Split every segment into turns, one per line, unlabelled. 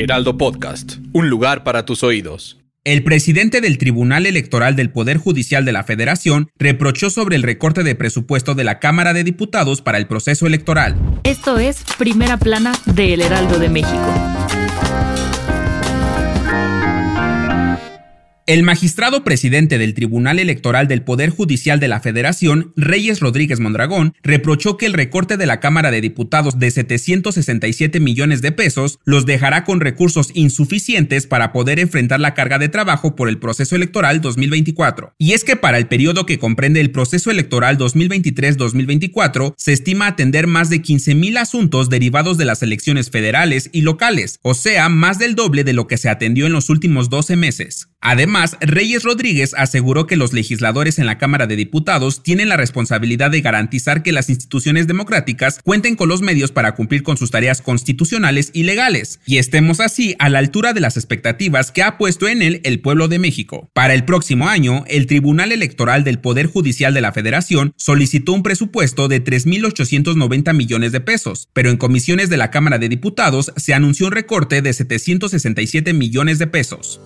Heraldo Podcast, un lugar para tus oídos.
El presidente del Tribunal Electoral del Poder Judicial de la Federación reprochó sobre el recorte de presupuesto de la Cámara de Diputados para el proceso electoral.
Esto es Primera Plana de El Heraldo de México.
El magistrado presidente del Tribunal Electoral del Poder Judicial de la Federación, Reyes Rodríguez Mondragón, reprochó que el recorte de la Cámara de Diputados de 767 millones de pesos los dejará con recursos insuficientes para poder enfrentar la carga de trabajo por el proceso electoral 2024. Y es que para el periodo que comprende el proceso electoral 2023-2024, se estima atender más de 15.000 asuntos derivados de las elecciones federales y locales, o sea, más del doble de lo que se atendió en los últimos 12 meses. Además, Reyes Rodríguez aseguró que los legisladores en la Cámara de Diputados tienen la responsabilidad de garantizar que las instituciones democráticas cuenten con los medios para cumplir con sus tareas constitucionales y legales, y estemos así a la altura de las expectativas que ha puesto en él el pueblo de México. Para el próximo año, el Tribunal Electoral del Poder Judicial de la Federación solicitó un presupuesto de 3.890 millones de pesos, pero en comisiones de la Cámara de Diputados se anunció un recorte de 767 millones de pesos.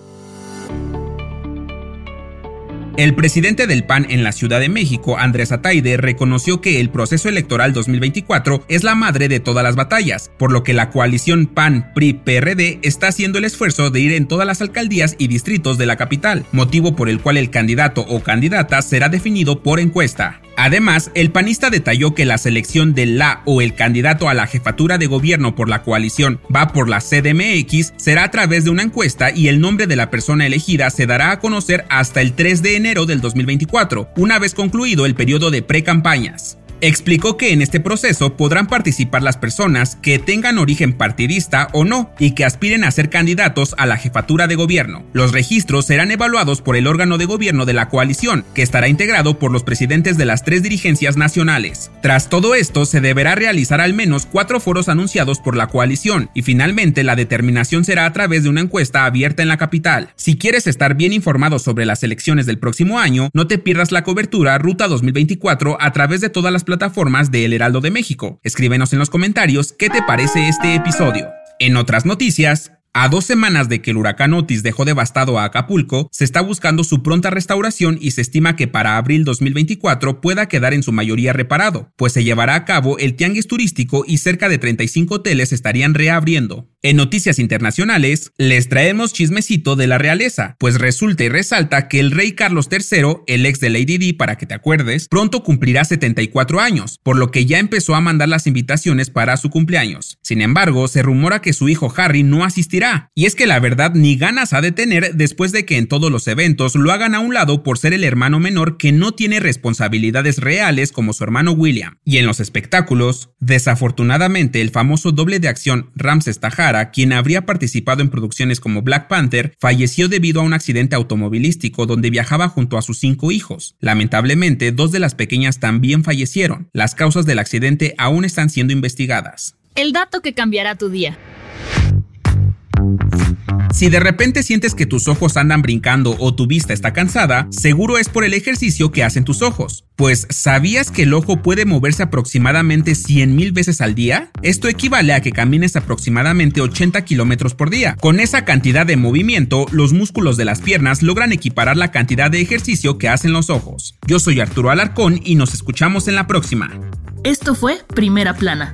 El presidente del PAN en la Ciudad de México, Andrés Ataide, reconoció que el proceso electoral 2024 es la madre de todas las batallas, por lo que la coalición PAN-PRI-PRD está haciendo el esfuerzo de ir en todas las alcaldías y distritos de la capital, motivo por el cual el candidato o candidata será definido por encuesta. Además, el panista detalló que la selección de la o el candidato a la jefatura de gobierno por la coalición va por la CDMX será a través de una encuesta y el nombre de la persona elegida se dará a conocer hasta el 3 de enero del 2024, una vez concluido el periodo de pre-campañas. Explicó que en este proceso podrán participar las personas que tengan origen partidista o no y que aspiren a ser candidatos a la jefatura de gobierno. Los registros serán evaluados por el órgano de gobierno de la coalición, que estará integrado por los presidentes de las tres dirigencias nacionales. Tras todo esto, se deberá realizar al menos cuatro foros anunciados por la coalición y finalmente la determinación será a través de una encuesta abierta en la capital. Si quieres estar bien informado sobre las elecciones del próximo año, no te pierdas la cobertura Ruta 2024 a través de todas las plataformas de El Heraldo de México. Escríbenos en los comentarios qué te parece este episodio. En otras noticias, a dos semanas de que el huracán Otis dejó devastado a Acapulco, se está buscando su pronta restauración y se estima que para abril 2024 pueda quedar en su mayoría reparado, pues se llevará a cabo el tianguis turístico y cerca de 35 hoteles estarían reabriendo. En noticias internacionales, les traemos chismecito de la realeza, pues resulta y resalta que el rey Carlos III, el ex de Lady Di para que te acuerdes, pronto cumplirá 74 años, por lo que ya empezó a mandar las invitaciones para su cumpleaños. Sin embargo, se rumora que su hijo Harry no asistirá y es que la verdad ni ganas ha de tener después de que en todos los eventos lo hagan a un lado por ser el hermano menor que no tiene responsabilidades reales como su hermano William. Y en los espectáculos, desafortunadamente el famoso doble de acción Ramses Quien habría participado en producciones como Black Panther, falleció debido a un accidente automovilístico donde viajaba junto a sus cinco hijos. Lamentablemente, dos de las pequeñas también fallecieron. Las causas del accidente aún están siendo investigadas.
El dato que cambiará tu día.
Si de repente sientes que tus ojos andan brincando o tu vista está cansada, seguro es por el ejercicio que hacen tus ojos. Pues, ¿sabías que el ojo puede moverse aproximadamente 100.000 veces al día? Esto equivale a que camines aproximadamente 80 kilómetros por día. Con esa cantidad de movimiento, los músculos de las piernas logran equiparar la cantidad de ejercicio que hacen los ojos. Yo soy Arturo Alarcón y nos escuchamos en la próxima.
Esto fue Primera Plana,